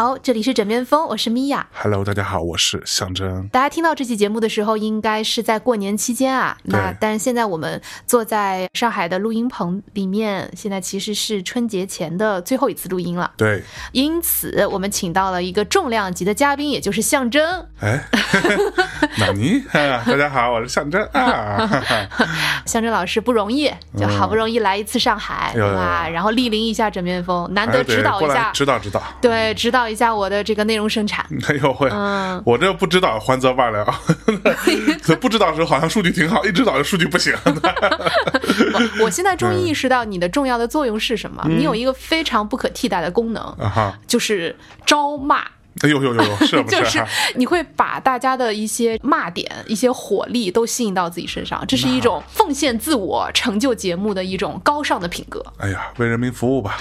好，这里是枕边风，我是米娅。Hello，大家好，我是象征。大家听到这期节目的时候，应该是在过年期间啊。那但是现在我们坐在上海的录音棚里面，现在其实是春节前的最后一次录音了。对，因此，我们请到了一个重量级的嘉宾，也就是象征。哎，纳尼？啊 大家好，我是象征啊。象征老师不容易，就好不容易来一次上海，嗯对吧？然后莅临一下枕边风，难得指导一下，指导指导。对，指导一下我的这个内容生产。哎呦会，嗯我这不知道还则罢了，不知道的时候好像数据挺好，一知道这数据不行。我我现在终于意识到你的重要的作用是什么？嗯你有一个非常不可替代的功能，就是招骂。哎呦呦呦呦，是不是就是啊？你会把大家的一些骂点、一些火力都吸引到自己身上，这是一种奉献自我、成就节目的一种高尚的品格。哎呀，为人民服务吧。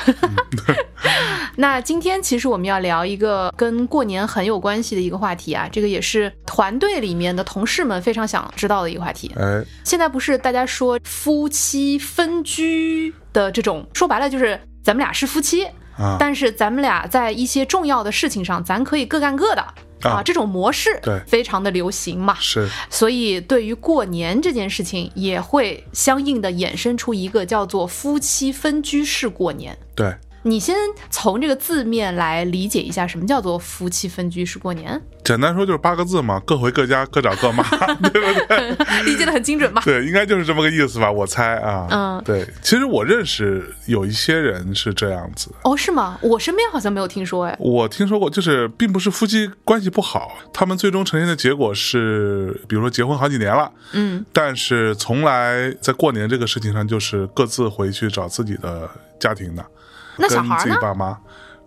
那今天其实我们要聊一个跟过年很有关系的一个话题啊，这个也是团队里面的同事们非常想知道的一个话题。哎，现在不是大家说夫妻分居的这种，说白了就是咱们俩是夫妻，啊，但是咱们俩在一些重要的事情上，咱可以各干各的啊，这种模式对非常的流行嘛。是所以对于过年这件事情，也会相应的衍生出一个叫做夫妻分居式过年。对。你先从这个字面来理解一下，什么叫做夫妻分居是过年？简单说就是八个字嘛，各回各家，各找各妈，对不对？理解的很精准吧？对，应该就是这么个意思吧，我猜啊。嗯对，其实我认识有一些人是这样子，哦，是吗？我身边好像没有听说，哎，我听说过，就是并不是夫妻关系不好，他们最终呈现的结果是，比如说结婚好几年了，嗯，但是从来在过年这个事情上就是各自回去找自己的家庭的，那小孩呢？爸妈。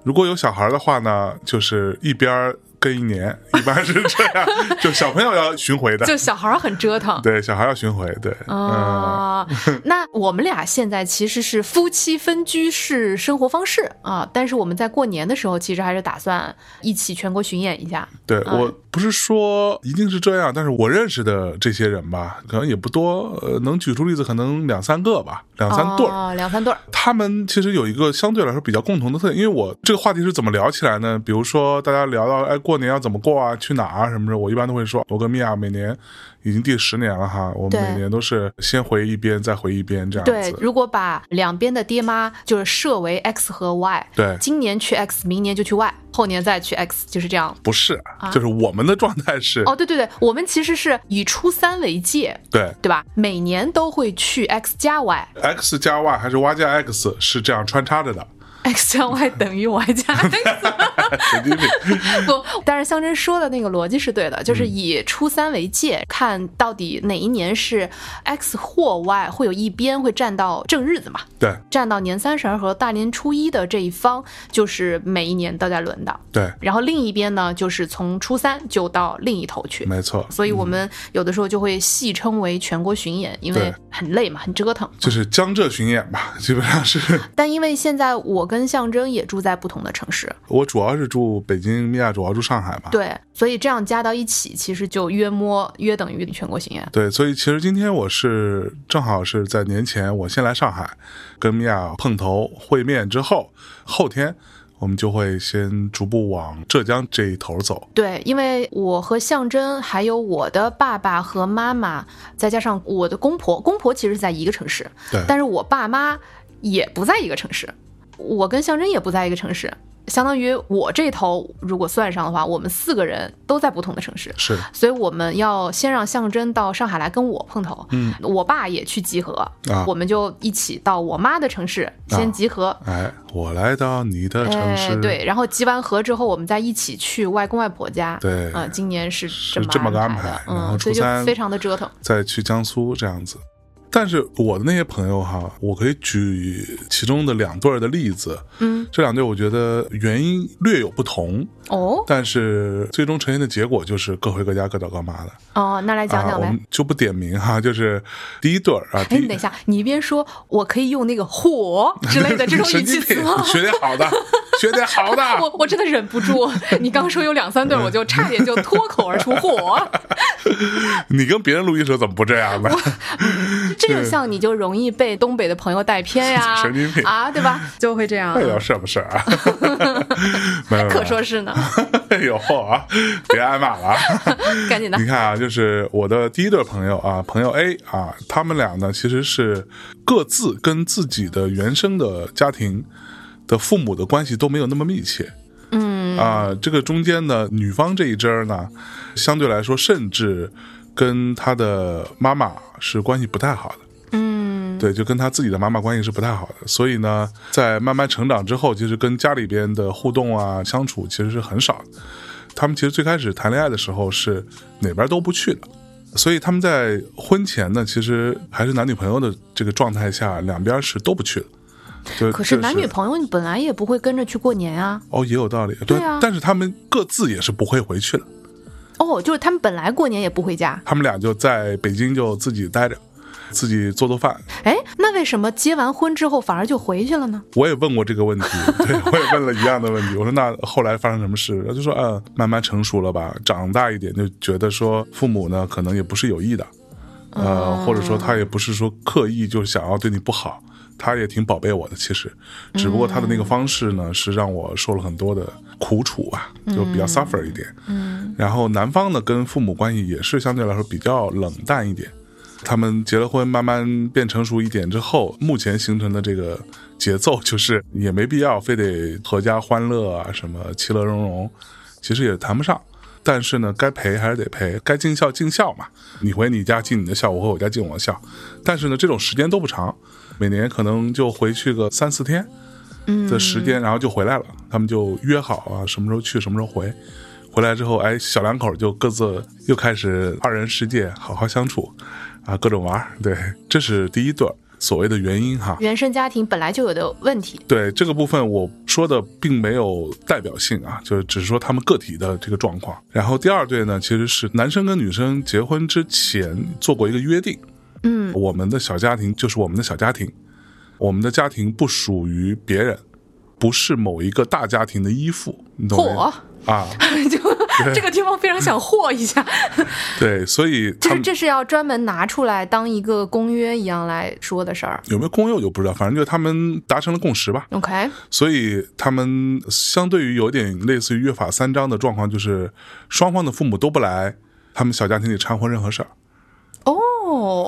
如果有小孩的话呢，就是一边儿跟一年，一般是这样，就小朋友要巡回的，就小孩儿很折腾。对，小孩要巡回，对，嗯，啊、那我们俩现在其实是夫妻分居式生活方式啊，但是我们在过年的时候，其实还是打算一起全国巡演一下。对嗯我不是说一定是这样，但是我认识的这些人吧，可能也不多，呃，能举出例子可能两三个吧，两三对儿。哦，两三对儿。他们其实有一个相对来说比较共同的特点，因为我这个话题是怎么聊起来呢？比如说大家聊到哎过年要怎么过啊，去哪儿啊什么的，我一般都会说，我跟米娅每年已经第十年了哈，我们每年都是先回一边再回一边这样子，。对如果把两边的爹妈就是设为 x 和 y，对今年去 x，明年就去 y，后年再去 x，就是这样。不是，就是我们的状态是，哦，对对对，我们其实是以初三为界，对对吧？每年都会去 x 加 y。x 加 y 还是 y 加 x 是这样穿插着的，x 加 y 等于 y 加 x。不，但是象征说的那个逻辑是对的，嗯就是以初三为界，看到底哪一年是 x 或 y 会有一边会占到正日子嘛，对占到年三十儿和大年初一的这一方，就是每一年都在轮的。对，然后另一边呢，就是从初三就到另一头去。没错，所以我们有的时候就会戏称为全国巡演，因为很累嘛，很折腾。就是江浙巡演吧，基本上是但因为现在我跟象征也住在不同的城市，我主要是住北京，米娅主要住上海嘛。对，所以这样加到一起，其实就约摸约等于全国巡演。对，所以其实今天我是正好是在年前，我先来上海跟米娅碰头会面之后，后天我们就会先逐步往浙江这一头走。对，因为我和象征，还有我的爸爸和妈妈，再加上我的公婆，公婆其实是在一个城市，对，但是我爸妈也不在一个城市，我跟象征也不在一个城市，相当于我这头如果算上的话，我们四个人都在不同的城市。是所以我们要先让象征到上海来跟我碰头，嗯，我爸也去集合，啊我们就一起到我妈的城市先集合，哎，我来到你的城市，哎，对，然后集完合之后，我们再一起去外公外婆家。对啊、今年是这么是这么个安安排嗯，所以就非常的折腾。再去江苏这样子。但是我的那些朋友哈，我可以举其中的两对儿的例子。嗯，这两对我觉得原因略有不同，哦但是最终呈现的结果就是各回各家各找各妈的。哦，那来讲啊，讲呗。我们就不点名哈，就是第一对儿啊，第哎，你等一下，你一边说我可以用那个“火”之类的这种 语气词吗？学点好的，学点好的。我我真的忍不住，你刚说有两三对，我就差点就脱口而出“火 你跟别人录音时候怎么不这样呢？这就像你就容易被东北的朋友带偏呀，神经病啊，对吧？就会这样那，有是不是啊？没有，没有可说是呢，哎呦啊，别挨骂了啊！赶紧的你，看啊，就是我的第一对朋友啊，朋友 A 啊，他们俩呢其实是各自跟自己的原生的家庭的父母的关系都没有那么密切。嗯啊，这个中间呢，女方这一支儿呢，相对来说甚至跟他的妈妈是关系不太好的。嗯，对，就跟他自己的妈妈关系是不太好的，所以呢，在慢慢成长之后，其实跟家里边的互动啊、相处其实是很少的。他们其实最开始谈恋爱的时候是哪边都不去的，所以他们在婚前呢，其实还是男女朋友的这个状态下，两边是都不去的。对可是男女朋友你本来也不会跟着去过年啊。哦也有道理，对啊但是他们各自也是不会回去的，哦，就是他们本来过年也不回家。他们俩就在北京就自己待着，自己做做饭，哎，那为什么结完婚之后反而就回去了呢？我也问过这个问题，对我也问了一样的问题。我说那后来发生什么事？他就说，呃，慢慢成熟了吧，长大一点就觉得说父母呢可能也不是有意的，呃，或者说他也不是说刻意就想要对你不好，他也挺宝贝我的。其实，只不过他的那个方式呢是让我受了很多的苦楚吧，就比较 suffer 一点。嗯，然后男方呢跟父母关系也是相对来说比较冷淡一点。他们结了婚，慢慢变成熟一点之后，目前形成的这个节奏就是也没必要非得阖家欢乐啊，什么其乐融融，其实也谈不上。但是呢，该陪还是得陪，该尽孝尽孝嘛。你回你家尽你的孝，我回我家尽我的孝。但是呢，这种时间都不长，每年可能就回去个三四天的时间，然后就回来了。他们就约好啊，什么时候去，什么时候回。回来之后，哎，小两口就各自又开始二人世界，好好相处，啊，各种玩儿。对，这是第一对儿所谓的原因哈。原生家庭本来就有的问题。对这个部分，我说的并没有代表性啊，就是只是说他们个体的这个状况。然后第二对呢，其实是男生跟女生结婚之前做过一个约定，嗯，我们的小家庭就是我们的小家庭，我们的家庭不属于别人，不是某一个大家庭的依附，你懂吗？啊，就这个地方非常想和一下，对，所以就是这是要专门拿出来当一个公约一样来说的事儿。有没有公约我就不知道，反正就是他们达成了共识吧。OK，所以他们相对于有点类似于约法三章的状况，就是双方的父母都不来他们小家庭里掺和任何事儿。哦，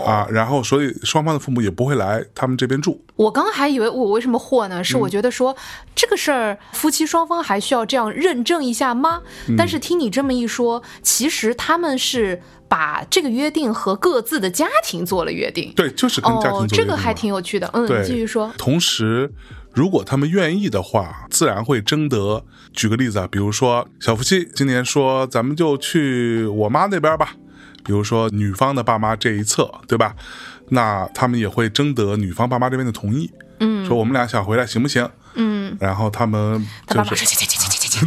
啊，然后所以双方的父母也不会来他们这边住。我刚刚还以为我为什么惑呢？嗯是我觉得说、这个事儿夫妻双方还需要这样认证一下吗？嗯但是听你这么一说，其实他们是把这个约定和各自的家庭做了约定。对，就是跟家庭哦，做约定嘛这个还挺有趣的。嗯，继续说。同时，如果他们愿意的话，自然会征得。举个例子啊，比如说小夫妻今年说咱们就去我妈那边吧，比如说女方的爸妈这一侧，对吧？那他们也会征得女方爸妈这边的同意，嗯说我们俩想回来行不行？嗯，然后他们他爸妈就是说切切切切切切，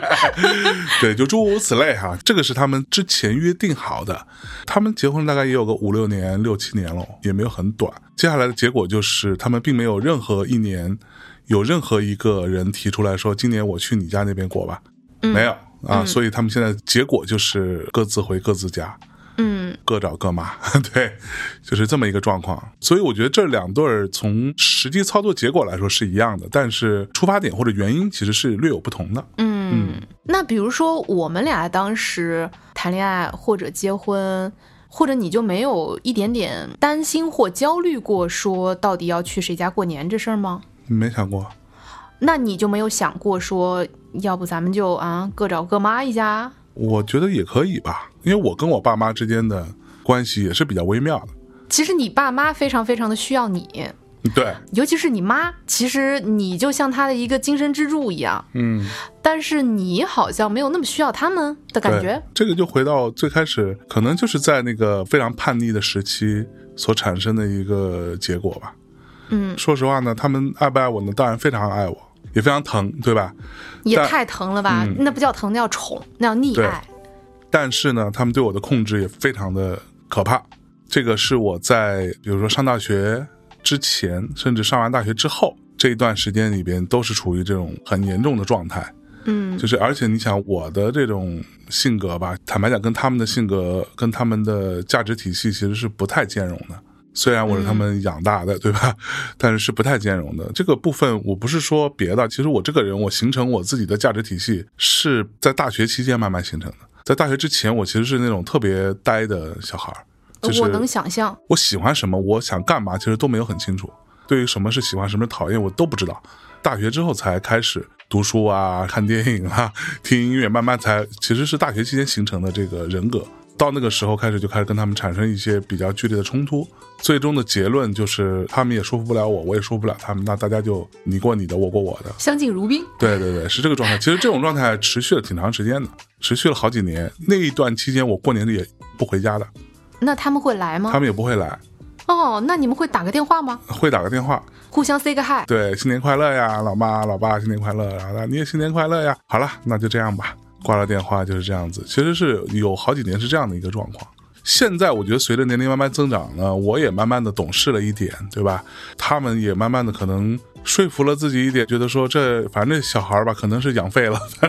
对，就诸如此类哈，这个是他们之前约定好的。他们结婚大概也有个五六年、六七年了，也没有很短。接下来的结果就是，他们并没有任何一年有任何一个人提出来说，今年我去你家那边过吧，没有啊。所以他们现在结果就是各自回各自家。嗯，各找各妈，对，就是这么一个状况。所以我觉得这两对儿从实际操作结果来说是一样的，但是出发点或者原因其实是略有不同的。嗯，那比如说我们俩当时谈恋爱或者结婚，或者你就没有一点点担心或焦虑过，说到底要去谁家过年这事儿吗？没想过，那你就没有想过说，要不咱们就啊各找各妈一家？我觉得也可以吧，因为我跟我爸妈之间的关系也是比较微妙的。其实你爸妈非常非常的需要你，对，尤其是你妈，其实你就像他的一个精神支柱一样，嗯，但是你好像没有那么需要他们的感觉。这个就回到最开始，可能就是在那个非常叛逆的时期所产生的一个结果吧。嗯，说实话呢，他们爱不爱我呢？当然非常爱我，也非常疼，对吧？也太疼了吧？嗯那不叫疼，那叫宠，那叫溺爱。但是呢，他们对我的控制也非常的可怕。这个是我在比如说上大学之前，甚至上完大学之后这一段时间里边，都是处于这种很严重的状态。嗯就是而且你想我的这种性格吧，坦白讲，跟他们的性格跟他们的价值体系其实是不太兼容的。虽然我是他们养大的，对吧？但是是不太兼容的。这个部分我不是说别的，其实我这个人，我形成我自己的价值体系是在大学期间慢慢形成的。在大学之前，我其实是那种特别呆的小孩儿，就是我能想象。我喜欢什么，我想干嘛，其实都没有很清楚。对于什么是喜欢，什么是讨厌，我都不知道。大学之后才开始读书啊、看电影啊、听音乐，慢慢才其实是大学期间形成的这个人格。到那个时候开始，就开始跟他们产生一些比较剧烈的冲突。最终的结论就是，他们也说服不了我，我也说服不了他们，那大家就你过你的，我过我的。相敬如宾，对对对，是这个状态。其实这种状态持续了挺长时间的，持续了好几年。那一段期间，我过年也不回家的，那他们会来吗？他们也不会来，哦，那你们会打个电话吗？会打个电话，互相 say 个 hi。对，新年快乐呀，老妈老爸新年快乐，然后你也新年快乐呀。好了，那就这样吧。挂了电话就是这样子，其实是有好几年是这样的一个状况。现在我觉得随着年龄慢慢增长呢，我也慢慢的懂事了一点，对吧？他们也慢慢的可能说服了自己一点，觉得说这反正这小孩儿吧，可能是养废了，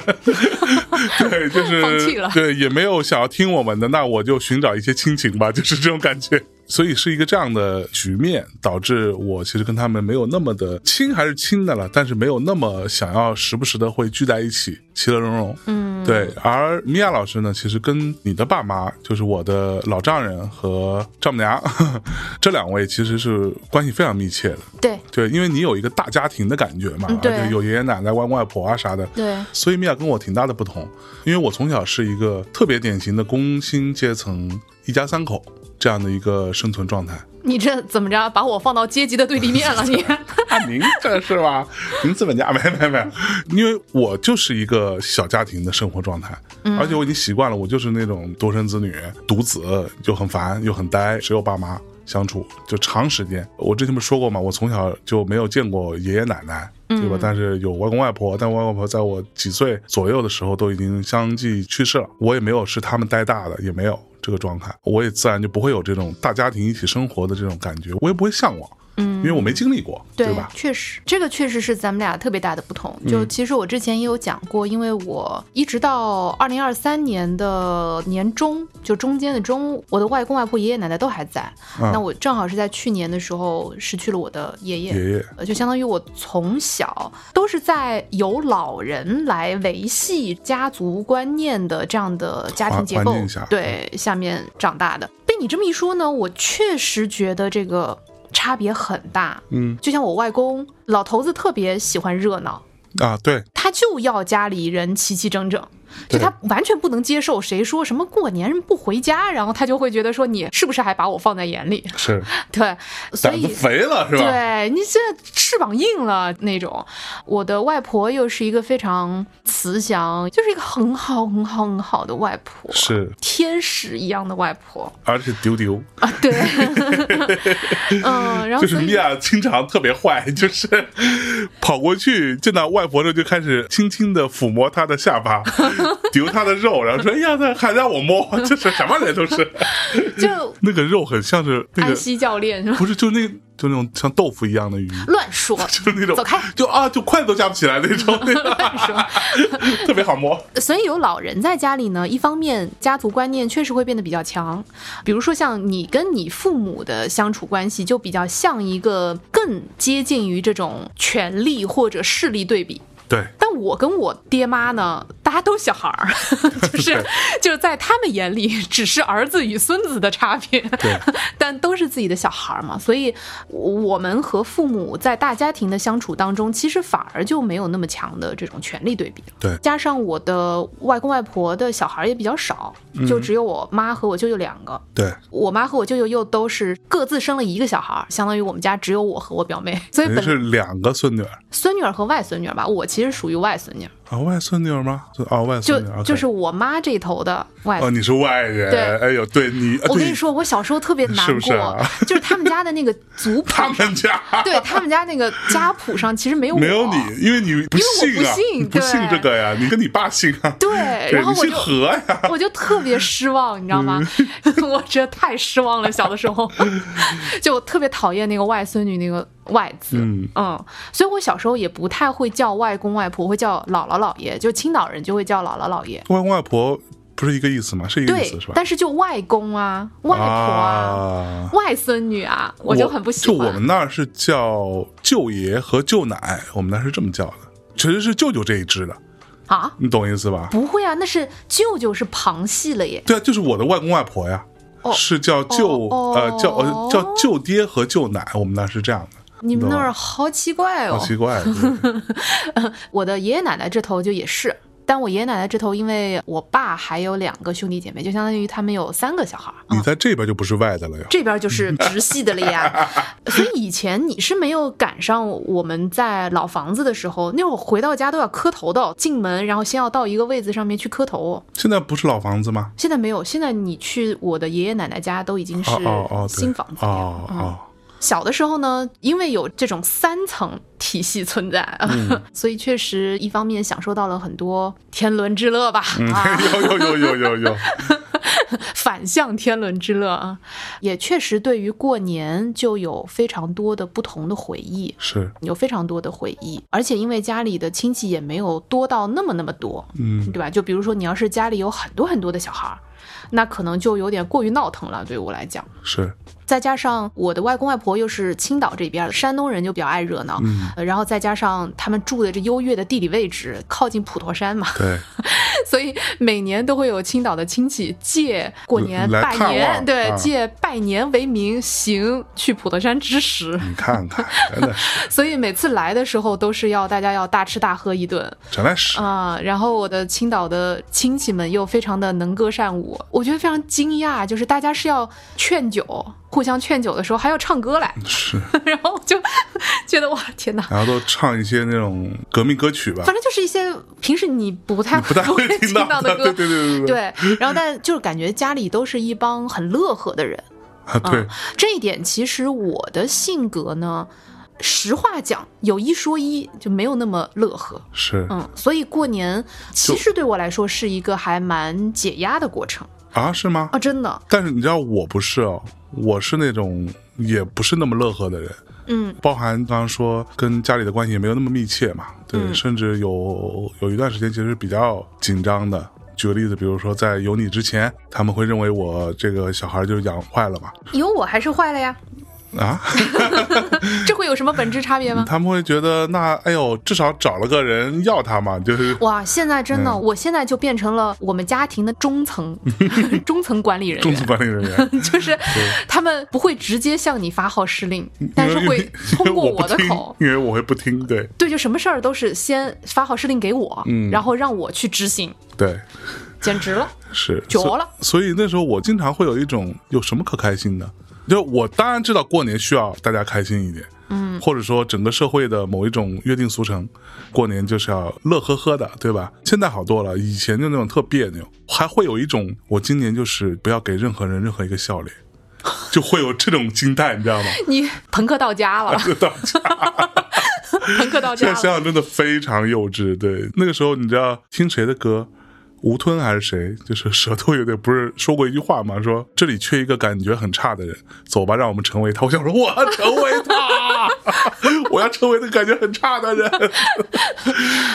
对，就是放弃了对，也没有想要听我们的，那我就寻找一些亲情吧，就是这种感觉。所以是一个这样的局面，导致我其实跟他们没有那么的亲，还是亲的了，但是没有那么想要时不时的会聚在一起，其乐融融。嗯，对，而米娅老师呢，其实跟你的爸妈，就是我的老丈人和丈母娘 这两位，其实是关系非常密切的。对对，因为你有一个大家庭的感觉嘛，嗯对而且有爷爷奶奶、外公外婆啊啥的。对，所以米娅跟我挺大的不同，因为我从小是一个特别典型的工薪阶层一家三口这样的一个生存状态。你这怎么着把我放到阶级的对立面了？你 啊，您这是吧？您资本家没没没，因为我就是一个小家庭的生活状态，而且我已经习惯了，我就是那种独生子女、独子，就很烦又很呆，只有爸妈相处，就长时间。我之前不是说过嘛，我从小就没有见过爷爷奶奶。对吧？但是有外公外婆，但外公外婆在我几岁左右的时候都已经相继去世了，我也没有是他们带大的，也没有这个状态，我也自然就不会有这种大家庭一起生活的这种感觉，我也不会向往。嗯因为我没经历过，对吧？确实，这个确实是咱们俩特别大的不同。就其实我之前也有讲过，因为我一直到二零二三年的年中，就中间的中，我的外公外婆、爷爷奶奶都还在。嗯那我正好是在去年的时候失去了我的爷爷，爷爷呃就相当于我从小都是在由老人来维系家族观念的这样的家庭结构对下面长大的。被你这么一说呢，我确实觉得这个差别很大。嗯就像我外公，老头子特别喜欢热闹，啊，对，他就要家里人齐齐整整。就他完全不能接受谁说什么过年不回家，然后他就会觉得说你是不是还把我放在眼里？是。对，所以肥了是吧？对你现在翅膀硬了那种。我的外婆又是一个非常慈祥，就是一个很好很好很好的外婆，是，天使一样的外婆。而且丢丢，啊，对，嗯，然后 就是米娅经常特别坏，就是跑过去见到外婆之后就开始轻轻的抚摸她的下巴，丢他的肉，然后说：“哎呀，那还让我摸，这是什么人都是。就 ”那个肉很像是那个，安西教练是吧？不是就那就那种像豆腐一样的鱼，乱说，就是那种走开就啊，就筷子都夹不起来那种，那种特别好摸。所以有老人在家里呢，一方面家族观念确实会变得比较强，比如说像你跟你父母的相处关系，就比较像一个更接近于这种权力或者势力对比。对，但我跟我爹妈呢，大家都小孩儿，就是就是在他们眼里只是儿子与孙子的差别，但都是自己的小孩儿嘛，所以我们和父母在大家庭的相处当中，其实反而就没有那么强的这种权力对比。对。加上我的外公外婆的小孩儿也比较少，就只有我妈和我舅舅两个。对，我妈和我舅舅又都是各自生了一个小孩，相当于我们家只有我和我表妹，所以本是两个孙女儿孙女儿和外孙女儿吧，我其实属于外孙女儿。啊，外孙女儿吗？啊，外孙女儿，就是我妈这头的外哦，你是外人，对哎呦，对你，我跟你说，我小时候特别难过，是不是啊就是他们家的那个族谱 他们家对他们家那个家谱上其实没有我没有你，因为你不信啊，因为我不信不信这个呀，你跟你爸姓啊，对，然后我就何呀，我就特 别失望，你知道吗？我真的太失望了，小的时候 就我特别讨厌那个外孙女那个外字，嗯所以我小时候也不太会叫外公外婆，会叫姥姥姥爷，就青岛人就会叫姥姥姥爷。外公外婆不是一个意思吗？是一个意思是吧？但是就外公啊、外婆啊、啊外孙女啊，我就很不喜欢。就我们那儿是叫舅爷和舅奶，我们那是这么叫的，其实是舅舅这一支的，啊，你懂意思吧？不会啊，那是舅舅是旁系了耶。对啊，就是我的外公外婆呀，哦是叫舅、哦呃叫呃哦叫舅爹和舅奶，我们那儿是这样的，你们那儿好奇怪哦好。奇怪。对 我的爷爷奶奶这头就也是，但我爷爷奶奶这头，因为我爸还有两个兄弟姐妹，就相当于他们有三个小孩儿。你在这边就不是外的了呀。这边就是直系的了呀，所以以前你是没有赶上我们在老房子的时候，那会儿回到家都要磕头的，进门然后先要到一个位子上面去磕头。现在不是老房子吗？现在没有，现在你去我的爷爷奶奶家都已经是新房子了。哦哦，小的时候呢，因为有这种三层体系存在，嗯。所以确实一方面享受到了很多天伦之乐吧，啊，有有有有有有，反向天伦之乐啊，也确实对于过年就有非常多的不同的回忆。是。有非常多的回忆，而且因为家里的亲戚也没有多到那么那么多，嗯。对吧？就比如说你要是家里有很多很多的小孩儿，那可能就有点过于闹腾了，对于我来讲。是，再加上我的外公外婆又是青岛这边的，山东人就比较爱热闹，嗯。呃然后再加上他们住的这优越的地理位置，靠近普陀山嘛，对，所以每年都会有青岛的亲戚借过年拜年，对，啊借拜年为名行去普陀山之时，你。看看，真的是，所以每次来的时候都是要大家要大吃大喝一顿真的是，啊、然后我的青岛的亲戚们又非常的能歌善舞，我觉得非常惊讶，就是大家是要劝酒，互相劝酒的时候还要唱歌来，是，然后我就 觉得哇天哪！然后都唱一些那种革命歌曲吧，反正就是一些平时你不太不太会会听到的，到歌，对对对对对，然后但就是感觉家里都是一帮很乐呵的人，啊，对，这一点其实我的性格呢，实话讲，有一说一，就没有那么乐呵。是。嗯，所以过年其实对我来说是一个还蛮解压的过程。啊，是吗？啊，真的。但是你知道我不是哦，我是那种也不是那么乐呵的人，嗯，包含刚刚说跟家里的关系也没有那么密切嘛，对，嗯甚至有有一段时间其实比较紧张的。举个例子，比如说在有你之前，他们会认为我这个小孩就是养坏了嘛，有我还是坏了呀？啊，这会有什么本质差别吗？他们会觉得那哎呦，至少找了个人要他嘛，就是。哇，现在真的，嗯。我现在就变成了我们家庭的中层 中层管理人员，中层管理人员，就是他们不会直接向你发号施令，但是会通过我的口，因为我会不听，对。对，就什么事儿都是先发号施令给我，嗯。然后让我去执行，对，简直了。是。绝了。所。所以那时候我经常会有一种有什么可开心的？就我当然知道过年需要大家开心一点，嗯，或者说整个社会的某一种约定俗成，过年就是要乐呵呵的，对吧？现在好多了，以前就那种特别扭，还会有一种我今年就是不要给任何人任何一个笑脸，就会有这种心态，你知道吗？你朋克到家了，这到家。朋克到家现。在想想真的非常幼稚。对，那个时候你知道听谁的歌？吴吞还是谁？就是舌头有点不是说过一句话吗？说这里缺一个感觉很差的人，走吧，让我们成为他。我想说，我要成为他，我要成为那个感觉很差的人。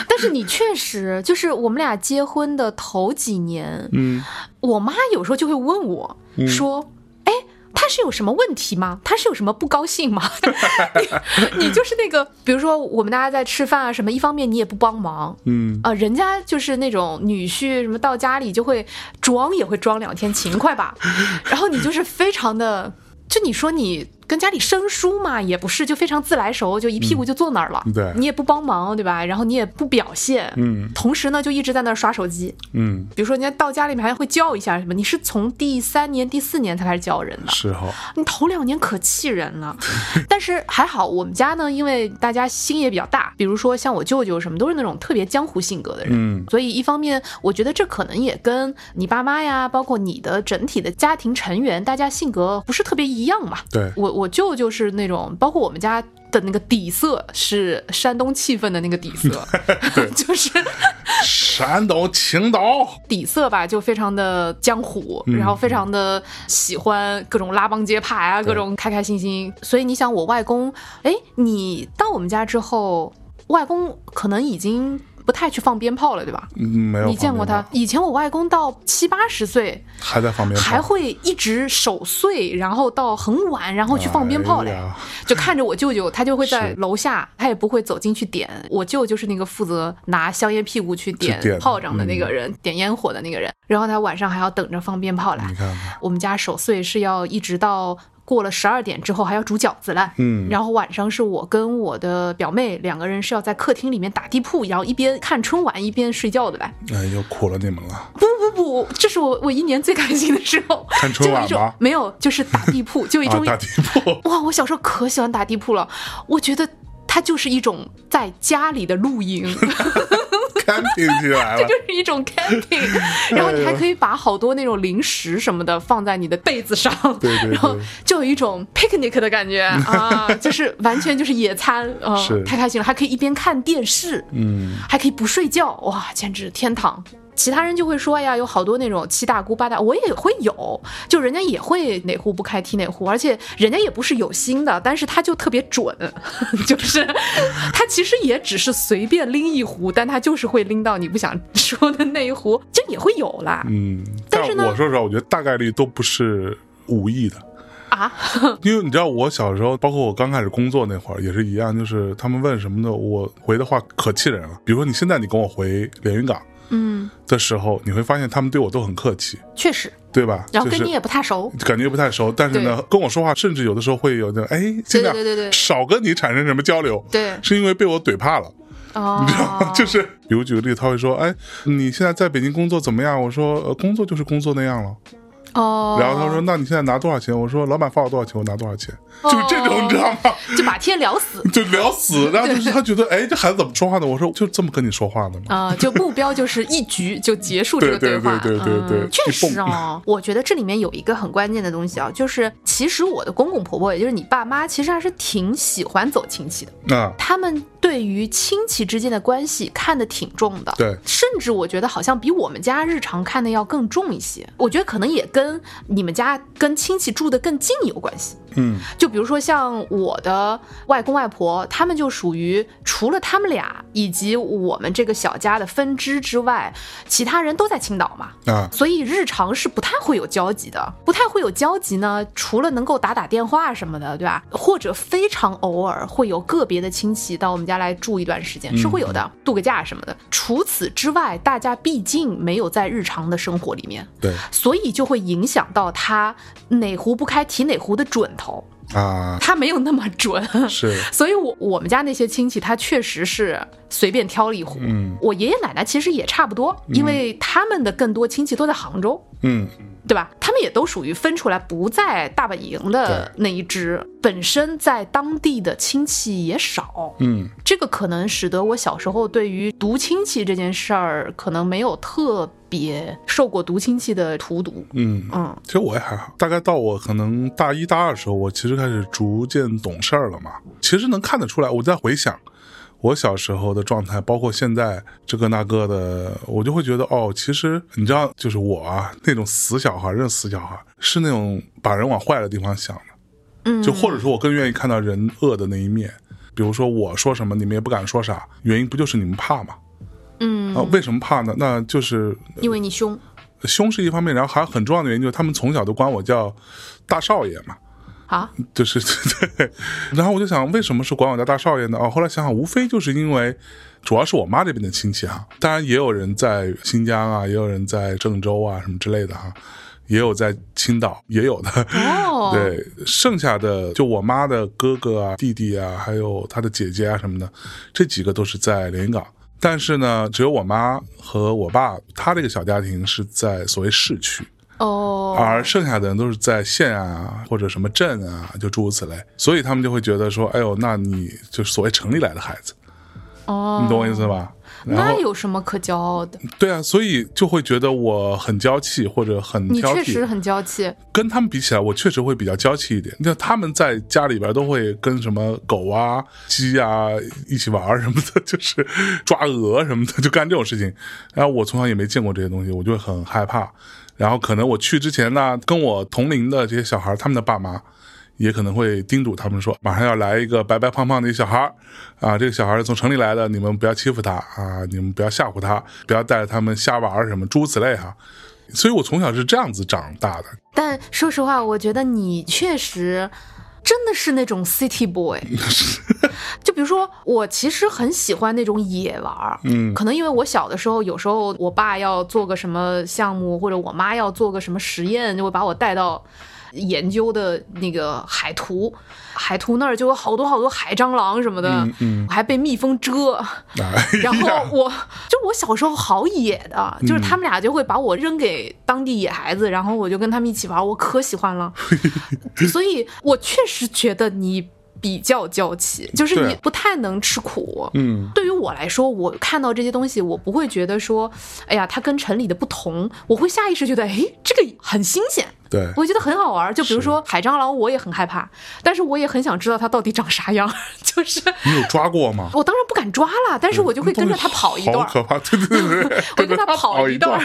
但是你确实就是我们俩结婚的头几年，嗯，我妈有时候就会问我说：“哎、他是有什么问题吗？他是有什么不高兴吗？你你就是那个，比如说我们大家在吃饭啊什么，一方面你也不帮忙，嗯啊、人家就是那种女婿什么到家里就会装也会装两天勤快吧，然后你就是非常的。就你说你跟家里生疏嘛，也不是，就非常自来熟，就一屁股就坐那儿了。对你也不帮忙，对吧？然后你也不表现，嗯同时呢就一直在那儿刷手机。嗯，比如说，人家到家里面还会叫一下什么，你是从第三年、第四年才开始叫人的，是哈，你头两年可气人了。但是还好，我们家呢，因为大家心也比较大，比如说像我舅舅什么，都是那种特别江湖性格的人。嗯所以一方面，我觉得这可能也跟你爸妈呀，包括你的整体的家庭成员，大家性格不是特别一样嘛。对，我我舅舅是那种，包括我们家的那个底色是山东气氛的那个底色 就是山东青岛，底色吧，就非常的江湖，嗯然后非常的喜欢各种拉帮结派啊，各种开开心心。所以你想，我外公，哎，你到我们家之后，外公可能已经不太去放鞭炮了，对吧？嗯，没有，你见过他？？以前我外公到七八十岁还在放鞭炮，还会一直守岁，然后到很晚，然后去放鞭炮嘞。哎就看着我舅舅，他就会在楼下，他也不会走进去点。我舅就是那个负责拿香烟屁股去点点炮仗的那个人，点烟火的那个人。然后他晚上还要等着放鞭炮来你。看看，我们家守岁是要一直到过了十二点之后还要煮饺子了。嗯，然后晚上是我跟我的表妹两个人是要在客厅里面打地铺，然后一边看春晚一边睡觉的来。哎，又苦了你们了。不不不，这是我我一年最开心的时候。看春晚吗种没有，就是打地铺，就有一啊，种、打地铺，哇，我小时候可喜欢打地铺了，我觉得它就是一种在家里的露营，camping 起来了就。是一种 camping，然后你还可以把好多那种零食什么的放在你的被子上，对对对然后就有一种 picnic 的感觉 啊，就是完全就是野餐啊是，太开心了，还可以一边看电视，嗯，还可以不睡觉，哇，简直天堂。其他人就会说，哎呀，有好多那种七大姑八大，我也会有，就人家也会哪壶不开提哪壶，而且人家也不是有心的，但是他就特别准，就是他其实也只是随便拎一壶，但他就是会拎到你不想说的那一壶，这也会有啦。嗯，但是呢我说实话，我觉得大概率都不是无意的。啊，因为你知道，我小时候，包括我刚开始工作那会儿，也是一样，就是他们问什么的，我回的话可气人了。比如说，你现在你跟我回连云港嗯，的时候，你会发现他们对我都很客气，确实，对吧？然后跟你也不太熟，感觉不太熟，但是呢，跟我说话，甚至有的时候会有那种，哎，尽量对对对对少跟你产生什么交流，对，是因为被我怼怕了。哦，你知道吗？就是比如举个例子，他会说：“哎，你现在在北京工作怎么样？”我说：“呃，工作就是工作那样了。”哦，然后他说：“那你现在拿多少钱？”我说：“老板发我多少钱，我拿多少钱。”就是这种，你知道吗？就把天聊死。就聊死，然后就是他觉得，哎，这孩子怎么说话呢？我说就这么跟你说话的吗？啊、就目标就是一局就结束这个对对话。对对对对嗯确实一蹦哦，我觉得这里面有一个很关键的东西啊，就是其实我的公公婆婆，也就是你爸妈，其实还是挺喜欢走亲戚的。啊，他们对于亲戚之间的关系看得挺重的，对甚至我觉得好像比我们家日常看的要更重一些。我觉得可能也跟你们家跟亲戚住得更近有关系。嗯就比如说像我的外公外婆，他们就属于除了他们俩以及我们这个小家的分支之外，其他人都在青岛嘛。啊，所以日常是不太会有交集的，不太会有交集呢。除了能够打打电话什么的，对吧？或者非常偶尔会有个别的亲戚到我们家来住一段时间，是会有的，度个假什么的。除此之外，大家毕竟没有在日常的生活里面，对所以就会影响到他哪壶不开提哪壶的准头。啊，他没有那么准，是。所以我我们家那些亲戚，他确实是随便挑了一壶。嗯。我爷爷奶奶其实也差不多，因为他们的更多亲戚都在杭州。嗯对吧？他们也都属于分出来不在大本营的那一支，本身在当地的亲戚也少，嗯这个可能使得我小时候对于读亲戚这件事儿，可能没有特别受过读亲戚的荼毒。嗯。嗯其实我也还好，大概到我可能大一大二的时候，我其实开始逐渐懂事儿了嘛。其实能看得出来，我在回想我小时候的状态，包括现在这个那个的，我就会觉得哦，其实你知道，就是我啊那种死小孩，认死小孩，是那种把人往坏的地方想的。嗯，就或者说我更愿意看到人恶的那一面。比如说我说什么，你们也不敢说啥，原因不就是你们怕吗？嗯啊，为什么怕呢？那就是因为你凶，凶是一方面，然后还有很重要的原因就是他们从小都管我叫大少爷嘛，啊，就是 对。然后我就想，为什么是管我家大少爷呢？哦，后来想想，无非就是因为主要是我妈这边的亲戚哈，当然也有人在新疆啊，也有人在郑州啊什么之类的哈。也有在青岛，也有的。哦，对，剩下的就我妈的哥哥啊、弟弟啊，还有她的姐姐啊什么的，这几个都是在连云港。但是呢，只有我妈和我爸，他这个小家庭是在所谓市区，哦，而剩下的人都是在县啊或者什么镇啊，就诸如此类，所以他们就会觉得说，哎呦，那你就是所谓城里来的孩子，哦，你懂我意思吧？那有什么可骄傲的？对啊，所以就会觉得我很娇气或者很你。确实很娇气，跟他们比起来，我确实会比较娇气一点。那他们在家里边都会跟什么狗啊、鸡啊一起玩什么的，就是抓鹅什么的，就干这种事情。然后我从小也没见过这些东西，我就会很害怕。然后可能我去之前呢，跟我同龄的这些小孩，他们的爸妈也可能会叮嘱他们说，马上要来一个白白胖胖的一小孩啊，这个小孩是从城里来的，你们不要欺负他啊，你们不要吓唬他，不要带着他们瞎玩什么诸如此类哈。所以我从小是这样子长大的，但说实话，我觉得你确实真的是那种 city boy。就比如说，我其实很喜欢那种野玩儿，嗯可能因为我小的时候，有时候我爸要做个什么项目，或者我妈要做个什么实验，就会把我带到。研究的那个海图，海图那儿就有好多好多海蟑螂什么的，嗯嗯我还被蜜蜂蛰，哎然后我就我小时候好野的，就是他们俩就会把我扔给当地野孩子，然后我就跟他们一起玩，我可喜欢了。所以我确实觉得你比较娇气，就是你不太能吃苦。嗯对于我来说，我看到这些东西，我不会觉得说，哎呀，它跟城里的不同，我会下意识觉得，哎，这个很新鲜，对，我觉得很好玩。就比如说海蟑螂，我也很害怕，但是我也很想知道它到底长啥样，就是。你有抓过吗？我当然不敢抓了，但是我就会 跟着它跑一段，好可怕！对对对对，我跟它跑一一段，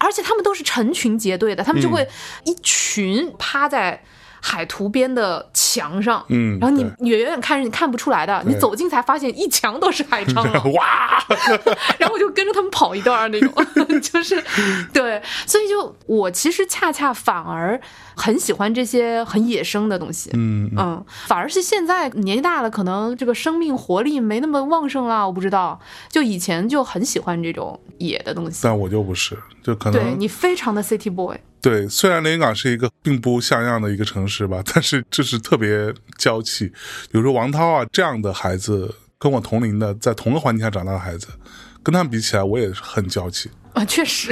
而且他们都是成群结队的，他们就会一群趴在海图边的墙上，嗯然后你你远远看是你看不出来的，你走近才发现一墙都是海蟑螂，哇，然后我就跟着他们跑一段儿那种，就是对，所以就我其实恰恰反而很喜欢这些很野生的东西，嗯嗯，反而是现在年纪大了，可能这个生命活力没那么旺盛了，我不知道。就以前就很喜欢这种野的东西。但我就不是，就可能对你非常的 city boy，对，虽然连云港是一个并不像样的一个城市吧，但是就是特别娇气。比如说王涛啊这样的孩子，跟我同龄的，在同个环境下长大的孩子，跟他们比起来，我也是很娇气，啊，确实，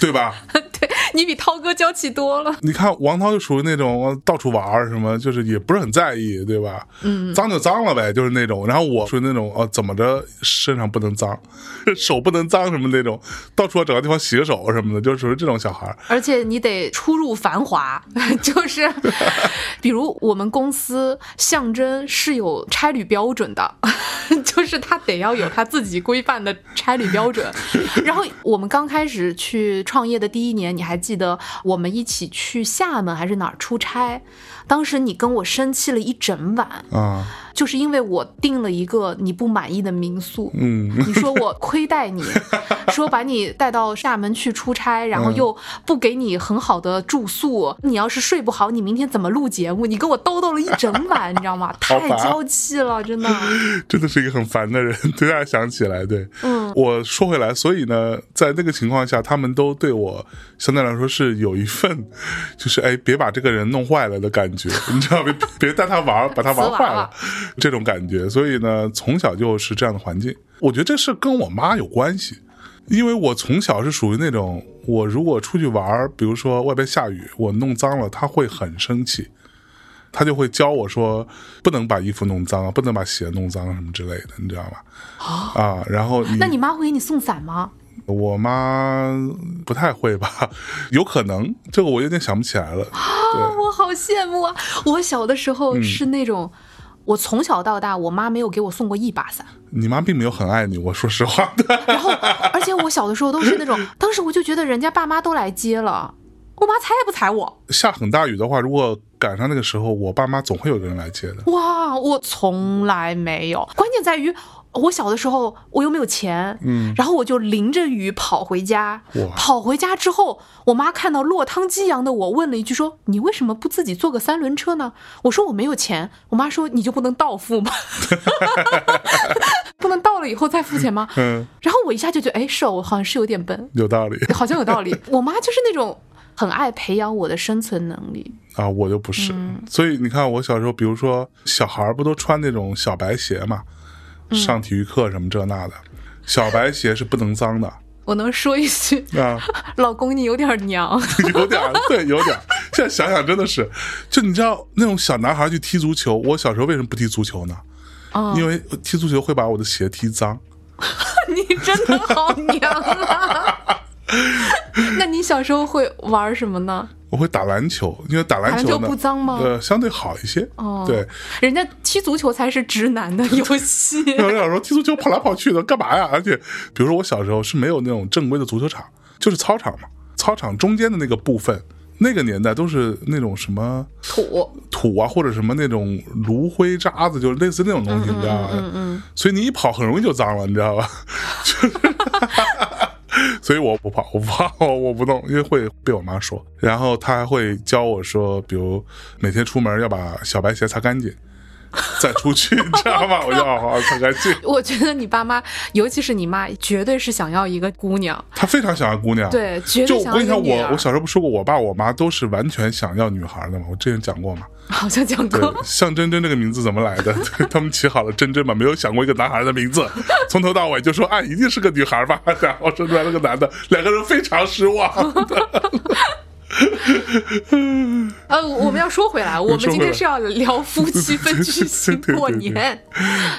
对吧？对你比涛哥娇气多了。你看王涛就属于那种呃到处玩儿什么，就是也不是很在意，对吧？嗯，脏就脏了呗，就是那种。然后我属于那种哦，怎么着身上不能脏，手不能脏什么那种，到处要找个地方洗个手什么的，就属于这种小孩。而且你得出入繁华，就是，比如我们公司象征是有差旅标准的，就是他得要有他自己规范的差旅标准。然后我们刚开始去创业的第一年，你还记得我们一起去厦门还是哪儿出差？当时你跟我生气了一整晚，啊，就是因为我订了一个你不满意的民宿。嗯，你说我亏待你，说把你带到厦门去出差，然后又不给你很好的住宿，你要是睡不好，你明天怎么录节目？你跟我叨叨了一整晚，你知道吗？太娇气了，真的。真的是一个很烦的人。突然想起来，对，嗯，我说回来，所以呢，在那个情况下，他们都对我相对来说是有一份，就是哎，别把这个人弄坏了的感觉，你知道，别别带他玩，把他玩坏了，这种感觉。所以呢，从小就是这样的环境。我觉得这事跟我妈有关系，因为我从小是属于那种，我如果出去玩，比如说外边下雨，我弄脏了，她会很生气。他就会教我说，不能把衣服弄脏啊，不能把鞋弄脏什么之类的，你知道吗？啊，然后你那你妈会给你送伞吗？我妈不太会吧？有可能，这个我有点想不起来了。啊，我好羡慕啊！我小的时嗯候是那种，我从小到大，我妈没有给我送过一把伞。你妈并没有很爱你，我说实话的。然后，而且我小的时候都是那种，当时我就觉得人家爸妈都来接了，我妈踩也不踩我。下很大雨的话，如果赶上那个时候，我爸妈总会有人来接的。哇，我从来没有。关键在于，我小的时候我又没有钱，嗯然后我就淋着雨跑回家。跑回家之后，我妈看到落汤鸡一样的我，问了一句说：“你为什么不自己坐个三轮车呢？”我说：“我没有钱。”我妈说：“你就不能到付吗？不能到了以后再付钱吗？”嗯，然后我一下就觉得，哎，是哦，我好像是有点笨。有道理。好像有道理。我妈就是那种很爱培养我的生存能力。啊，我就不是。嗯所以你看，我小时候，比如说小孩儿不都穿那种小白鞋嘛，嗯上体育课什么这那的，小白鞋是不能脏的我能说一句，啊，老公你有点娘。有点对，有点。现在想想真的是，就你知道那种小男孩去踢足球，我小时候为什么不踢足球呢？哦因为踢足球会把我的鞋踢脏。你真的好娘啊！那你小时候会玩什么呢？我会打篮球，因为打篮球呢，不脏吗呃，相对好一些。哦对，人家踢足球才是直男的游戏。有人想说踢足球跑来跑去的干嘛呀？而且，比如说我小时候是没有那种正规的足球场，就是操场嘛，操场中间的那个部分，那个年代都是那种什么土，土啊，或者什么那种炉灰渣子，就是类似那种东西，你知道吧？嗯嗯。所以你一跑很容易就脏了，你知道吧？就是。所以我不怕，我不跑，我 我不动，因为会被我妈说。然后她还会教我说，比如每天出门要把小白鞋擦干净，再出去，你知道吗？我就好好擦干净。我觉得你爸妈，尤其是你妈，绝对是想要一个姑娘。她非常想要姑娘，对绝对就我跟你讲，我我小时候不说过，我爸我妈都是完全想要女孩的嘛，我之前讲过嘛。好像讲过，，向真真这个名字怎么来的？他们起好了真真嘛，没有想过一个男孩的名字，从头到尾就说啊，一定是个女孩吧，然后生出来了个男的，两个人非常失望。呃，我们要说回来，我们今天是要聊夫 妻分居型对对对过年。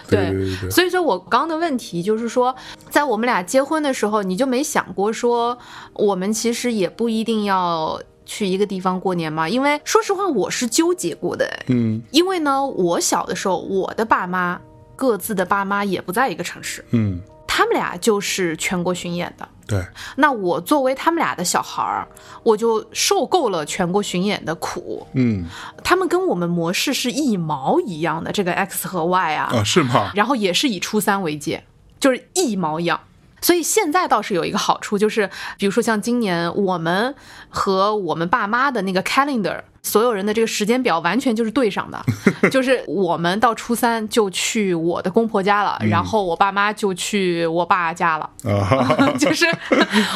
对所以说我刚刚的问题就是说，在我们俩结婚的时候，你就没想过说，我们其实也不一定要去一个地方过年吗？因为说实话，我是纠结过的。嗯因为呢，我小的时候，我的爸妈各自的爸妈也不在一个城市，嗯，他们俩就是全国巡演的。对，那我作为他们俩的小孩儿，我就受够了全国巡演的苦。嗯他们跟我们模式是一毛一样的，这个 X 和 Y 啊，啊是吗？然后也是以初三为界，就是一毛一样。所以现在倒是有一个好处，就是比如说像今年我们和我们爸妈的那个 calendar，所有人的这个时间表完全就是对上的，就是我们到初三就去我的公婆家了，然后我爸妈就去我爸家了，啊，就是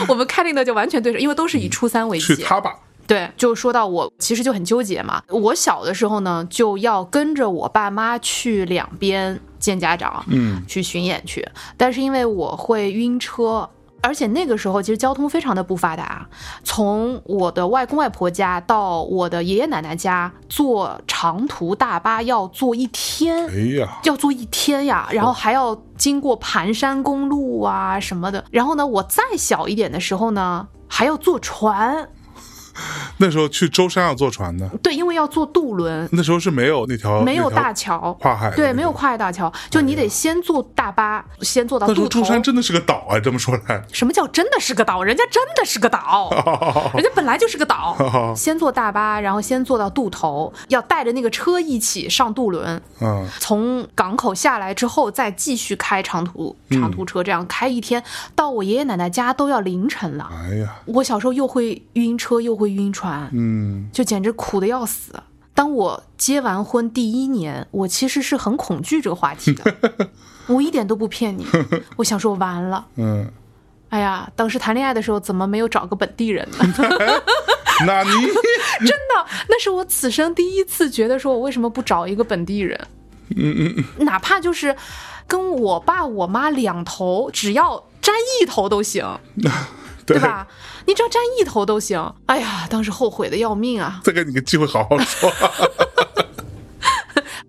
我们 calendar 就完全对上，因为都是以初三为界。去他吧，对，就说到我其实就很纠结嘛。我小的时候呢，就要跟着我爸妈去两边见家长，嗯去巡演去。但是因为我会晕车，而且那个时候其实交通非常的不发达，从我的外公外婆家到我的爷爷奶奶家坐长途大巴要坐一天。哎呀，要坐一天呀，然后还要经过盘山公路啊什么的。然后呢，我再小一点的时候呢，还要坐船。那时候去舟山要坐船的，对，因为要坐渡轮，那时候是没有那条没有大桥，跨海对，没有跨海大桥，就你得先坐大巴，先坐到渡头。舟山真的是个岛啊，这么说来，什么叫真的是个岛？人家真的是个岛，人家本来就是个岛。先坐大巴，然后先坐到渡头，要带着那个车一起上渡轮，嗯从港口下来之后再继续开长途长途车，这样开一天，到我爷爷奶奶家都要凌晨了。哎呀，我小时候又会晕车又会晕船，嗯就简直苦的要死。当我结完婚第一年，我其实是很恐惧这个话题的，我一点都不骗你。我想说完了，嗯，哎呀，当时谈恋爱的时候怎么没有找个本地人呢？那你真的，那是我此生第一次觉得说我为什么不找一个本地人？嗯嗯嗯，哪怕就是跟我爸我妈两头，只要沾一头都行，对 对？吧？你只要沾一头都行。哎呀，当时后悔的要命啊！再给你个机会好好说，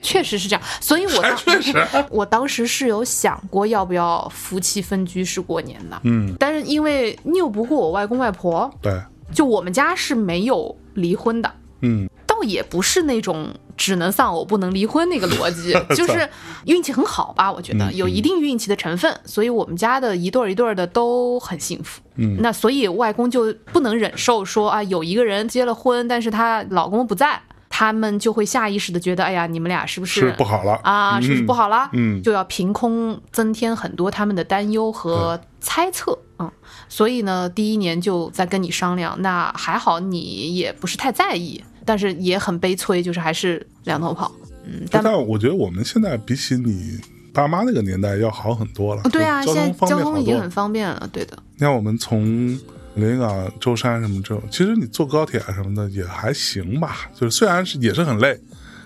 确实是这样，所以我当确实，我当时是有想过要不要夫妻分居式过年的，嗯，但是因为拗不过我外公外婆，对，就我们家是没有离婚的，嗯倒也不是那种只能丧偶不能离婚那个逻辑，就是运气很好吧，我觉得嗯有一定运气的成分，所以我们家的一对儿一对儿的都很幸福。嗯那所以外公就不能忍受说啊，有一个人结了婚，但是她老公不在，他们就会下意识的觉得，哎呀，你们俩是不是不好了啊？是不是不好了？嗯就要凭空增添很多他们的担忧和猜测。嗯，所以呢，第一年就在跟你商量，那还好你也不是太在意，但是也很悲催，就是还是两头跑。嗯，但但我觉得我们现在比起你爸妈那个年代要好很多了。对啊，交现在通交通已经很。方便了，对的。你看我们从连云港、舟山什么这种，其实你坐高铁啊什么的也还行吧，就是虽然是也是很累，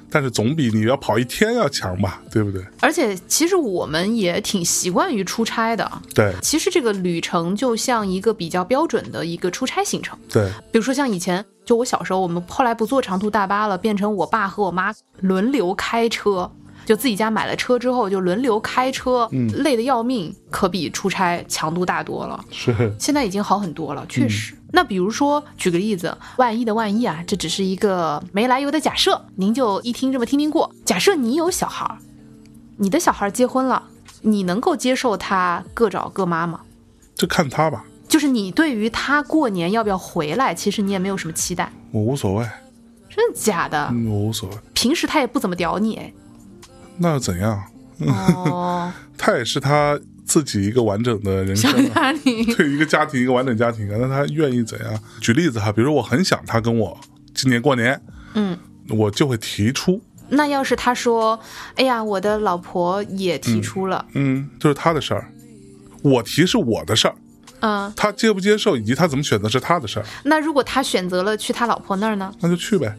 但是总比你要跑一天要强吧，对不对？而且其实我们也挺习惯于出差的。对其实这个旅程就像一个比较标准的一个出差行程，对，比如说像以前，就我小时候，我们后来不坐长途大巴了，变成我爸和我妈轮流开车，就自己家买了车之后就轮流开车，累得要命，可比出差强度大多了。是 现在已经好很多了，确实。那比如说，举个例子，万一的万一啊，这只是一个没来由的假设，您就一听这么听听过。假设你有小孩儿，你的小孩儿结婚了，你能够接受他各找各妈吗？就看他吧，就是你对于他过年要不要回来，其实你也没有什么期待，我无所谓，真的假的？嗯我无所谓，平时他也不怎么屌你，哎那又怎样？哦，他也是他自己一个完整的人生啊。家庭，对一个家庭，一个完整家庭啊，那他愿意怎样？举例子哈，比如我很想他跟我今年过年，嗯，我就会提出，那要是他说，哎呀，我的老婆也提出了，嗯，就是他的事儿，我提是我的事儿，嗯，他接不接受以及他怎么选择是他的事儿，那如果他选择了去他老婆那儿呢？那就去呗，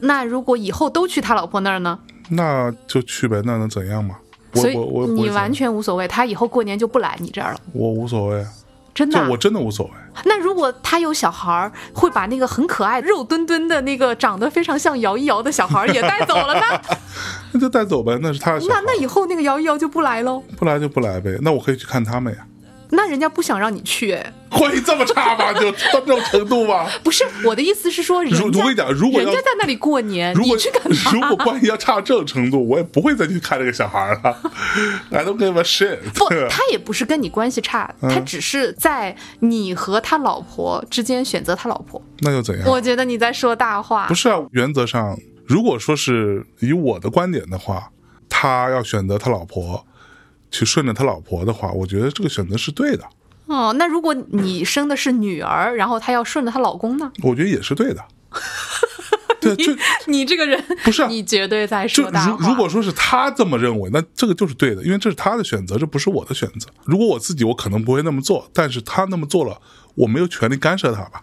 那如果以后都去他老婆那儿呢？那就去呗，那能怎样嘛？我所以我我我你完全无所谓，他以后过年就不来你这儿了，我无所谓啊，真的啊、我真的无所谓。那如果他有小孩儿，会把那个很可爱、肉墩墩的那个长得非常像摇一摇的小孩儿也带走了呢？那就带走呗，那是他的，那那以后那个摇一摇就不来喽？不来就不来呗，那我可以去看他们呀。那人家不想让你去，哎，关系这么差吗？就到这种程度吗？不是我的意思是说，人家我跟你讲如果要人家在那里过年，如果你去干嘛？如果关系要差到这种程度，我也不会再去看这个小孩了。I don't give a shit。不，他也不是跟你关系差，嗯他只是在你和他老婆之间选择他老婆。那又怎样？我觉得你在说大话不。是啊，原则上，如果说是以我的观点的话，他要选择他老婆，去顺着他老婆的话，我觉得这个选择是对的，哦，那如果你生的是女儿，然后她要顺着她老公呢？我觉得也是对的。对，就你这个人不是啊你绝对在就说大话。如如果说是他这么认为，那这个就是对的，因为这是他的选择，这不是我的选择。如果我自己，我可能不会那么做，但是他那么做了，我没有权利干涉他吧？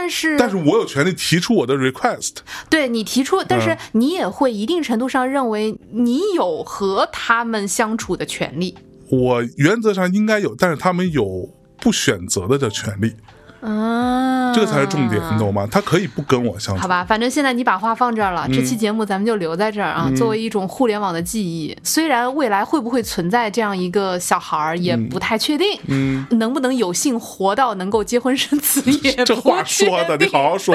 但是但是我有权利提出我的 request。对你提出，但是嗯你也会一定程度上认为你有和他们相处的权利。我原则上应该有，但是他们有不选择的的权利，啊，这个才是重点，你懂吗？他可以不跟我相处好，吧，反正现在你把话放这儿了，这期节目咱们就留在这儿啊，作为一种互联网的记忆。虽然未来会不会存在这样一个小孩儿也不太确定，嗯，能不能有幸活到能够结婚生子也这话说的，你好好说。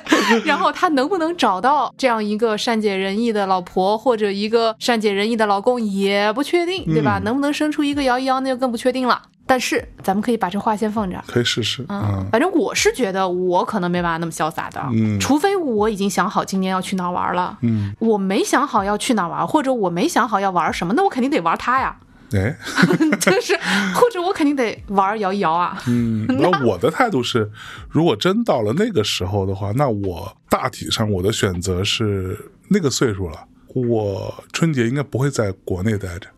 然后他能不能找到这样一个善解人意的老婆，或者一个善解人意的老公也不确定，对吧？能不能生出一个摇一摇，那就更不确定了。但是咱们可以把这话先放这儿。可以试试，嗯，反正我是觉得我可能没办法那么潇洒的，嗯。除非我已经想好今年要去哪玩了。嗯，我没想好要去哪玩，或者我没想好要玩什么，那我肯定得玩它呀，哎，就是或者我肯定得玩摇一摇啊。嗯，那我的态度是，如果真到了那个时候的话，那我大体上我的选择是那个岁数了，我春节应该不会在国内待着，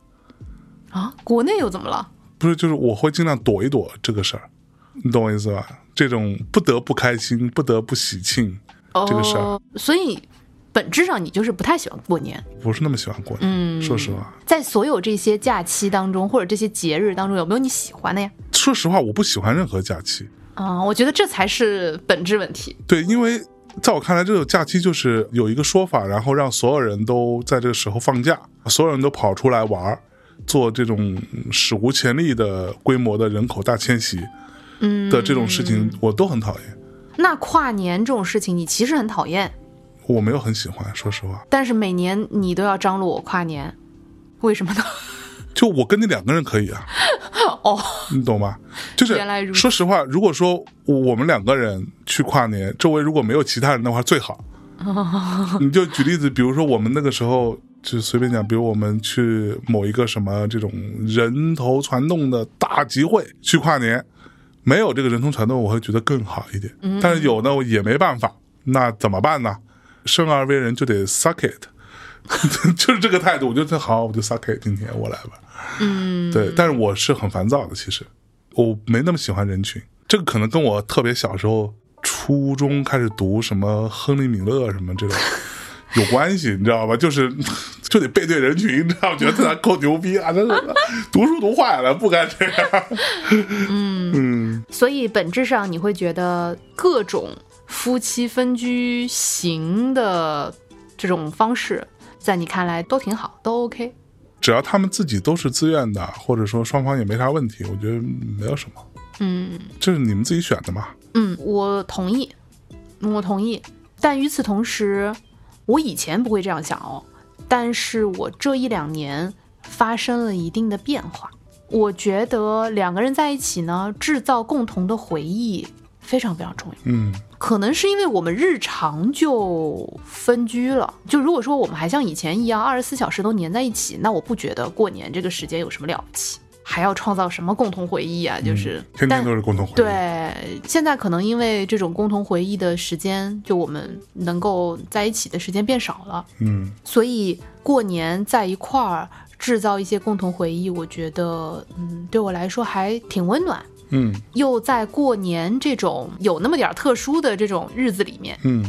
啊，国内又怎么了？不是，就是我会尽量躲一躲这个事儿，你懂我意思吧？这种不得不开心、不得不喜庆这个事儿，哦，所以本质上你就是不太喜欢过年。不是那么喜欢过年。嗯说实话，在所有这些假期当中，或者这些节日当中，有没有你喜欢的呀？说实话，我不喜欢任何假期。啊、我觉得这才是本质问题。对，因为在我看来，这种假期就是有一个说法，然后让所有人都在这个时候放假，所有人都跑出来玩儿，做这种嗯史无前例的规模的人口大迁徙嗯的这种事情，我都很讨厌。那跨年这种事情，你其实很讨厌，我没有很喜欢，说实话，但是每年你都要张罗我跨年，为什么呢？就我跟你两个人可以啊，哦，你懂吗？就是原来如此说实话，如果说我们两个人去跨年，周围如果没有其他人的话，最好。你就举例子，比如说我们那个时候就随便讲，比如我们去某一个什么这种人头攒动的大集会去跨年，没有这个人头攒动，我会觉得更好一点。但是有呢，我也没办法，那怎么办呢？生而为人就得 suck it，就是这个态度。我觉得好，我就 suck it，今天我来吧。嗯，对，但是我是很烦躁的，其实我没那么喜欢人群。这个可能跟我特别小时候初中开始读什么亨利·米勒什么这种有关系，你知道吧？就是就得背对人群，你知道吗？觉得他够牛逼啊！真是读书读坏了，不该这样。嗯所以本质上你会觉得各种夫妻分居型的这种方式，在你看来都挺好，都 OK。只要他们自己都是自愿的，或者说双方也没啥问题，我觉得没有什么。嗯这是你们自己选的嘛？嗯，我同意，我同意。但与此同时，我以前不会这样想哦，但是我这一两年发生了一定的变化。我觉得两个人在一起呢，制造共同的回忆非常非常重要。嗯可能是因为我们日常就分居了。就如果说我们还像以前一样二十四小时都黏在一起，那我不觉得过年这个时间有什么了不起，还要创造什么共同回忆啊？就是、但天天都是共同回忆。对，现在可能因为这种共同回忆的时间，就我们能够在一起的时间变少了，嗯所以过年在一块儿制造一些共同回忆，我觉得，嗯，对我来说还挺温暖。嗯又在过年这种有那么点儿特殊的这种日子里面，嗯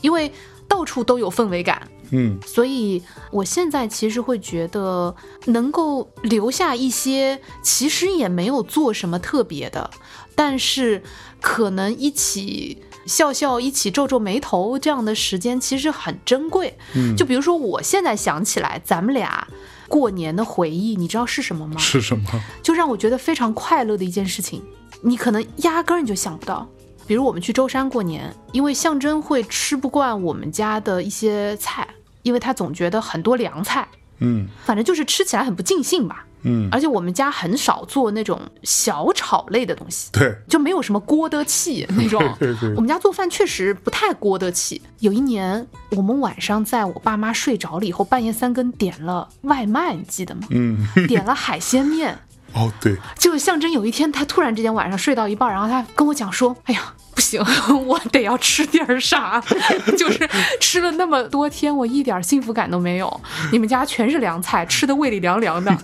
因为到处都有氛围感，嗯所以我现在其实会觉得能够留下一些，其实也没有做什么特别的，但是可能一起笑笑、一起皱皱眉头这样的时间其实很珍贵。嗯，就比如说，我现在想起来咱们俩过年的回忆，你知道是什么吗？是什么？就让我觉得非常快乐的一件事情，你可能压根儿你就想不到。比如我们去舟山过年，因为象征会吃不惯我们家的一些菜，因为他总觉得很多凉菜，嗯反正就是吃起来很不尽兴吧。嗯，而且我们家很少做那种小炒类的东西，对就没有什么锅的气那 种。对对我们家做饭确实不太锅的气。有一年，我们晚上在我爸妈睡着了以后，半夜三更点了外卖，你记得吗？嗯点了海鲜面。哦对，就象征有一天，他突然之间晚上睡到一半，然后他跟我讲说：“哎呀，不行，我得要吃点儿啥，就是吃了那么多天，我一点幸福感都没有。你们家全是凉菜，吃的胃里凉凉的。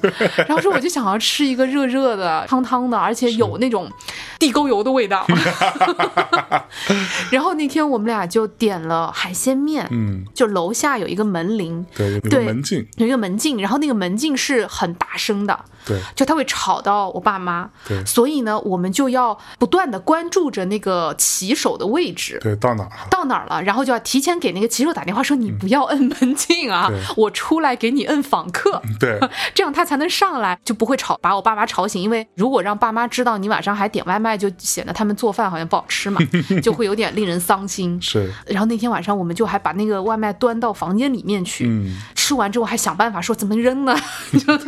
然后说我就想要吃一个热热的、汤汤的，而且有那种地沟油的味道。然后那天我们俩就点了海鲜面，嗯就楼下有一个门铃，对，有个门禁，有一个门禁，然后那个门禁是很大声的。对就他会吵到我爸妈，对所以呢，我们就要不断的关注着那个骑手的位置。对，到哪儿了？到哪儿了，然后就要提前给那个骑手打电话说你不要摁门禁啊对，我出来给你摁访客，对 这样他才能上来，就不会吵把我爸妈吵醒。因为如果让爸妈知道你晚上还点外卖，就显得他们做饭好像不好吃嘛，就会有点令人伤心。是，然后那天晚上我们就还把那个外卖端到房间里面去，嗯吃完之后还想办法说怎么扔呢，就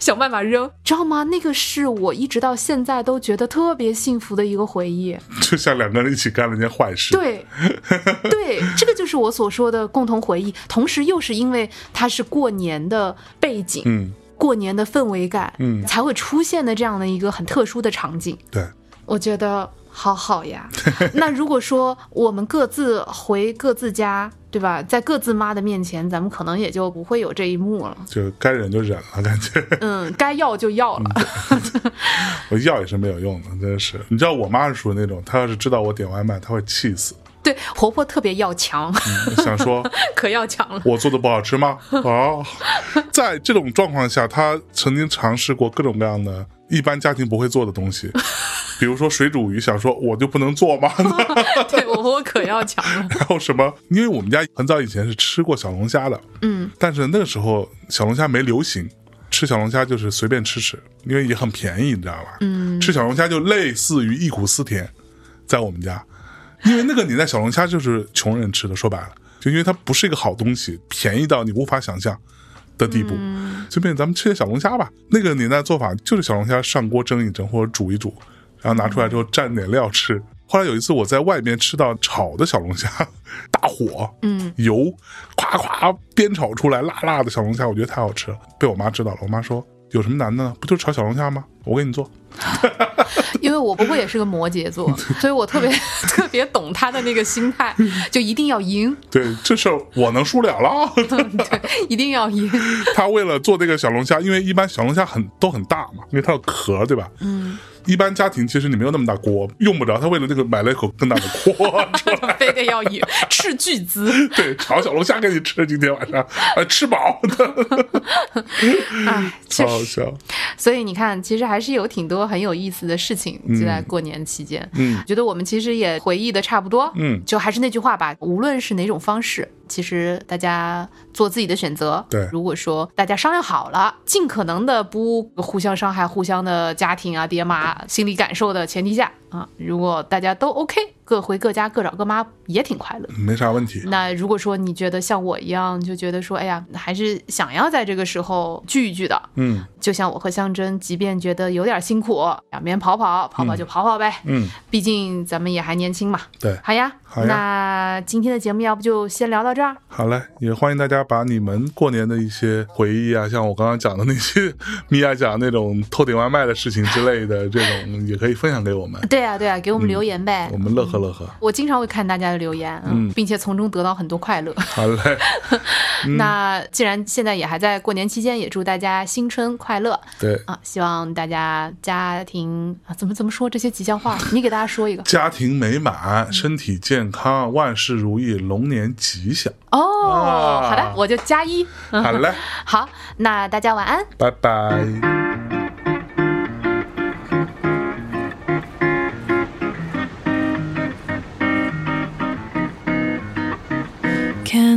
想办法扔，知道吗？那个是我一直到现在都觉得特别幸福的一个回忆。就像两个人一起干了一件坏事。对，对，这个就是我所说的共同回忆，同时又是因为它是过年的背景，嗯，过年的氛围感，嗯才会出现的这样的一个很特殊的场景。对，我觉得好好呀。那如果说我们各自回各自家，对吧？在各自妈的面前，咱们可能也就不会有这一幕了。就该忍就忍了，感觉嗯，该要就要了。我要也是没有用的，真的是。你知道我妈是属于那种，她要是知道我点外卖，她会气死，对，婆婆特别要强，想说 可要强了。我做的不好吃吗？啊，在这种状况下，她曾经尝试过各种各样的一般家庭不会做的东西，比如说水煮鱼，想说我就不能做吗？对我婆婆可要强了。然后什么？因为我们家很早以前是吃过小龙虾的，嗯，但是那个时候小龙虾没流行，吃小龙虾就是随便吃吃，因为也很便宜，你知道吧？嗯，吃小龙虾就类似于忆苦思甜，在我们家，因为那个年代小龙虾就是穷人吃的，说白了，就因为它不是一个好东西，便宜到你无法想象的地步，随便咱们吃点小龙虾吧。那个年代做法就是小龙虾上锅蒸一蒸或者煮一煮，然后拿出来之后蘸点料吃。后来有一次我在外面吃到炒的小龙虾，大火，嗯，油夸夸煸炒出来辣辣的小龙虾，我觉得太好吃了，被我妈知道了。我妈说有什么难的呢？不就是炒小龙虾吗？我给你做。因为我婆婆也是个摩羯座，所以我特别 特别懂她的那个心态，就一定要赢，对，这事儿我能输了了。对，一定要赢。他为了做这个小龙虾，因为一般小龙虾很都很大嘛，因为它有壳，对吧？嗯一般家庭其实你没有那么大锅，用不着他为了这个买了一口更大的锅。非得要以斥巨资。对，炒小龙虾给你吃，今天晚上呃 吃饱的，哎。好笑。所以你看，其实还是有挺多很有意思的事情就在过年期间。嗯觉得我们其实也回忆的差不多。嗯就还是那句话吧，无论是哪种方式，其实大家做自己的选择。对如果说大家商量好了，尽可能的不互相伤害互相的家庭啊、爹妈心理感受的前提下啊，如果大家都 OK，各回各家，各找各妈，也挺快乐。没啥问题。那如果说你觉得像我一样，就觉得说，哎呀，还是想要在这个时候聚一聚的，嗯就像我和香珍，即便觉得有点辛苦，两边跑跑，跑跑就跑跑呗。嗯，毕竟咱们也还年轻嘛。对，好呀，好呀那今天的节目要不就先聊到这儿？好嘞，也欢迎大家把你们过年的一些回忆啊，像我刚刚讲的那些 米娅讲那种偷点外卖的事情之类的，这种也可以分享给我们，对啊，对啊，给我们留言呗。我们乐呵乐呵。我经常会看大家的留言，嗯，并且从中得到很多快乐。好嘞，那既然现在也还在过年期间，也祝大家新春快乐对，啊！希望大家家庭啊，怎么怎么说这些吉祥话？你给大家说一个 家庭美满，身体健康，万事如意，龙年吉祥。哦。啊好的，我就加一。嗯好嘞，好，那大家晚安。拜拜。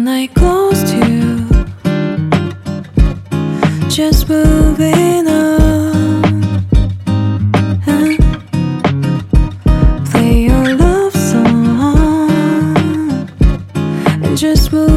I close to? Just moving on. Play your love song. And just moving